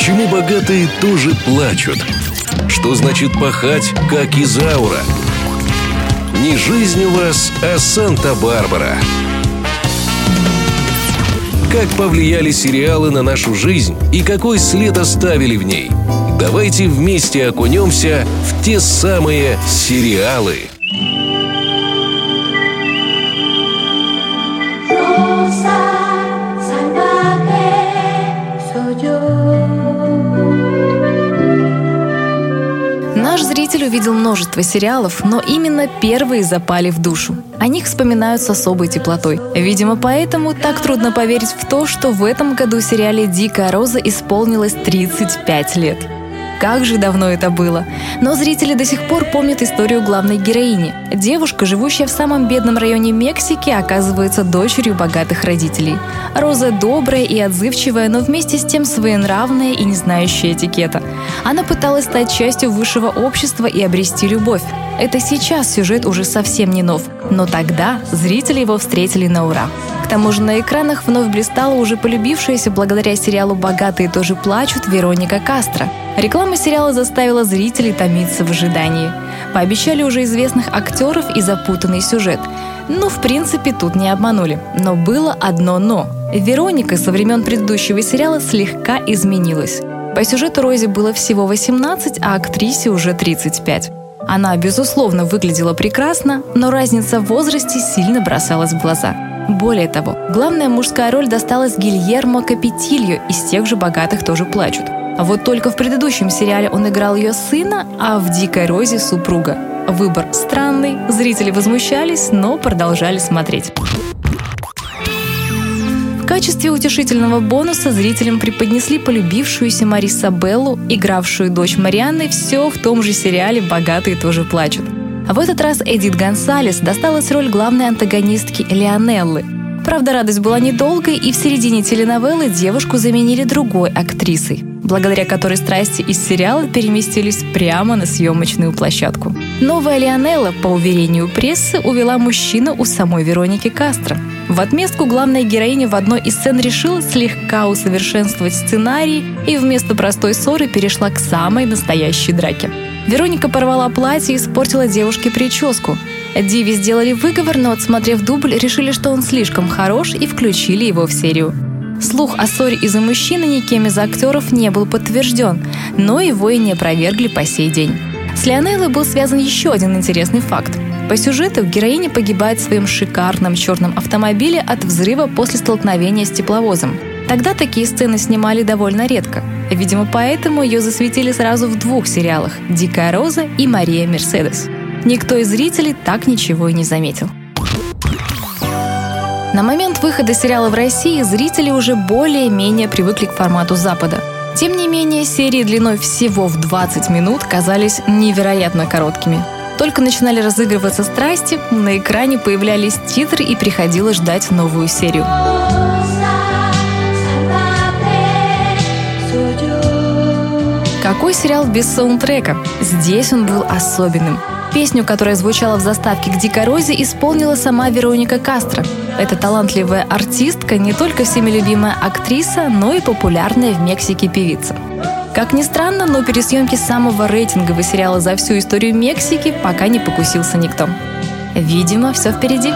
Почему богатые тоже плачут? Что значит пахать, как Изаура? Не жизнь у вас, а Санта-Барбара. Как повлияли сериалы на нашу жизнь и какой след оставили в ней? Давайте вместе окунемся в те самые сериалы. Увидел множество сериалов, но именно первые запали в душу. О них вспоминают с особой теплотой. Видимо, поэтому так трудно поверить в то, что в этом году сериале «Дикая роза» исполнилось 35 лет. Как же давно это было. Но зрители до сих пор помнят историю главной героини. Девушка, живущая в самом бедном районе Мексики, оказывается дочерью богатых родителей. Роза добрая и отзывчивая, но вместе с тем своенравная и не знающая этикета. Она пыталась стать частью высшего общества и обрести любовь. Это сейчас сюжет уже совсем не нов, но тогда зрители его встретили на ура. Тому же на экранах вновь блистала уже полюбившаяся благодаря сериалу «Богатые тоже плачут» Вероника Кастро. Реклама сериала заставила зрителей томиться в ожидании. Пообещали уже известных актеров и запутанный сюжет. Ну, в принципе, тут не обманули. Но было одно «но». Вероника со времен предыдущего сериала слегка изменилась. По сюжету Розе было всего 18, а актрисе уже 35. Она, безусловно, выглядела прекрасно, но разница в возрасте сильно бросалась в глаза. Более того, главная мужская роль досталась Гильермо Капетилью из тех же «Богатых тоже плачут». А вот только в предыдущем сериале он играл ее сына, а в «Дикой розе» — супруга. Выбор странный, зрители возмущались, но продолжали смотреть. В качестве утешительного бонуса зрителям преподнесли полюбившуюся Мариса Беллу, игравшую дочь Марианны, все в том же сериале «Богатые тоже плачут». А в этот раз Эдит Гонсалес досталась роль главной антагонистки Леонеллы. Правда, радость была недолгой, и в середине теленовеллы девушку заменили другой актрисой благодаря которой страсти из сериала переместились прямо на съемочную площадку. Новая Лионелла, по уверению прессы, увела мужчину у самой Вероники Кастро. В отместку главная героиня в одной из сцен решила слегка усовершенствовать сценарий и вместо простой ссоры перешла к самой настоящей драке. Вероника порвала платье и испортила девушке прическу. Диви сделали выговор, но, отсмотрев дубль, решили, что он слишком хорош и включили его в серию. Слух о ссоре из-за мужчины никем из актеров не был подтвержден, но его и не опровергли по сей день. С Лионеллой был связан еще один интересный факт. По сюжету героиня погибает в своем шикарном черном автомобиле от взрыва после столкновения с тепловозом. Тогда такие сцены снимали довольно редко. Видимо, поэтому ее засветили сразу в двух сериалах «Дикая роза» и «Мария Мерседес». Никто из зрителей так ничего и не заметил. На момент выхода сериала в России зрители уже более-менее привыкли к формату Запада. Тем не менее, серии длиной всего в 20 минут казались невероятно короткими. Только начинали разыгрываться страсти, на экране появлялись титры и приходилось ждать новую серию. Какой сериал без саундтрека? Здесь он был особенным. Песню, которая звучала в заставке к «Дикой розе», исполнила сама Вероника Кастро. Эта талантливая артистка не только всеми любимая актриса, но и популярная в Мексике певица. Как ни странно, но пересъемки самого рейтингового сериала за всю историю Мексики пока не покусился никто. Видимо, все впереди.